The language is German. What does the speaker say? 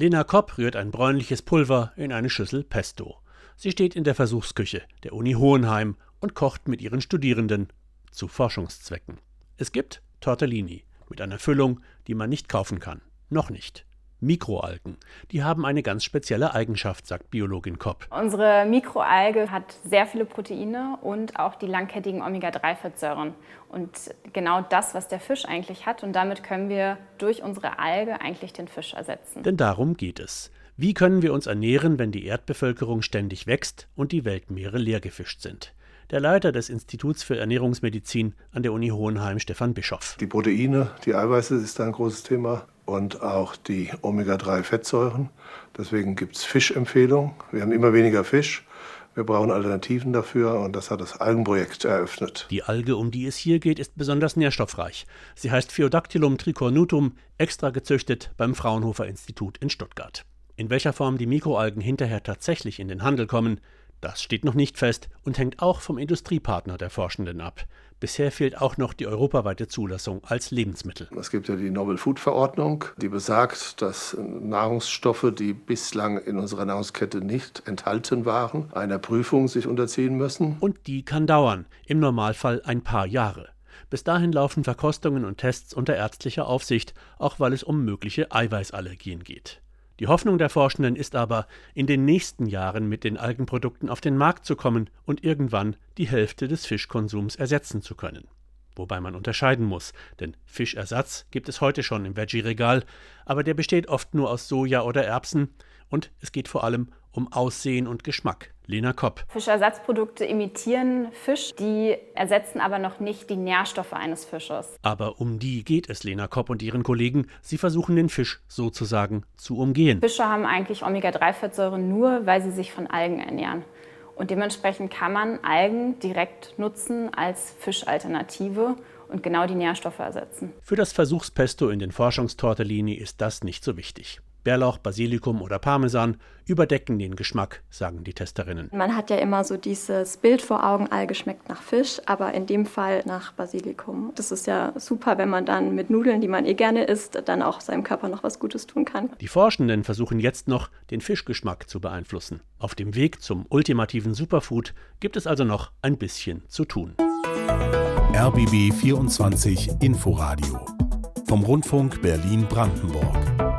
Lena Kopp rührt ein bräunliches Pulver in eine Schüssel Pesto. Sie steht in der Versuchsküche der Uni Hohenheim und kocht mit ihren Studierenden zu Forschungszwecken. Es gibt Tortellini mit einer Füllung, die man nicht kaufen kann. Noch nicht. Mikroalgen. Die haben eine ganz spezielle Eigenschaft, sagt Biologin Kopp. Unsere Mikroalge hat sehr viele Proteine und auch die langkettigen Omega-3-Fettsäuren. Und genau das, was der Fisch eigentlich hat. Und damit können wir durch unsere Alge eigentlich den Fisch ersetzen. Denn darum geht es. Wie können wir uns ernähren, wenn die Erdbevölkerung ständig wächst und die Weltmeere leer gefischt sind? Der Leiter des Instituts für Ernährungsmedizin an der Uni Hohenheim, Stefan Bischoff. Die Proteine, die Eiweiße ist da ein großes Thema und auch die Omega-3-Fettsäuren. Deswegen gibt es Fischempfehlungen. Wir haben immer weniger Fisch. Wir brauchen Alternativen dafür und das hat das Algenprojekt eröffnet. Die Alge, um die es hier geht, ist besonders nährstoffreich. Sie heißt Pheodactylum tricornutum, extra gezüchtet beim Fraunhofer Institut in Stuttgart. In welcher Form die Mikroalgen hinterher tatsächlich in den Handel kommen, das steht noch nicht fest und hängt auch vom Industriepartner der Forschenden ab. Bisher fehlt auch noch die europaweite Zulassung als Lebensmittel. Es gibt ja die Novel Food Verordnung, die besagt, dass Nahrungsstoffe, die bislang in unserer Nahrungskette nicht enthalten waren, einer Prüfung sich unterziehen müssen. Und die kann dauern, im Normalfall ein paar Jahre. Bis dahin laufen Verkostungen und Tests unter ärztlicher Aufsicht, auch weil es um mögliche Eiweißallergien geht. Die Hoffnung der Forschenden ist aber, in den nächsten Jahren mit den Algenprodukten auf den Markt zu kommen und irgendwann die Hälfte des Fischkonsums ersetzen zu können. Wobei man unterscheiden muss, denn Fischersatz gibt es heute schon im Veggie-Regal, aber der besteht oft nur aus Soja oder Erbsen und es geht vor allem um Aussehen und Geschmack. Lena Kopp. Fischersatzprodukte imitieren Fisch, die ersetzen aber noch nicht die Nährstoffe eines Fisches. Aber um die geht es Lena Kopp und ihren Kollegen. Sie versuchen den Fisch sozusagen zu umgehen. Fische haben eigentlich Omega-3-Fettsäuren nur, weil sie sich von Algen ernähren. Und dementsprechend kann man Algen direkt nutzen als Fischalternative und genau die Nährstoffe ersetzen. Für das Versuchspesto in den Forschungstortellini ist das nicht so wichtig. Bärlauch, Basilikum oder Parmesan überdecken den Geschmack, sagen die Testerinnen. Man hat ja immer so dieses Bild vor Augen, Alge schmeckt nach Fisch, aber in dem Fall nach Basilikum. Das ist ja super, wenn man dann mit Nudeln, die man eh gerne isst, dann auch seinem Körper noch was Gutes tun kann. Die Forschenden versuchen jetzt noch, den Fischgeschmack zu beeinflussen. Auf dem Weg zum ultimativen Superfood gibt es also noch ein bisschen zu tun. RBB 24 Inforadio vom Rundfunk Berlin-Brandenburg.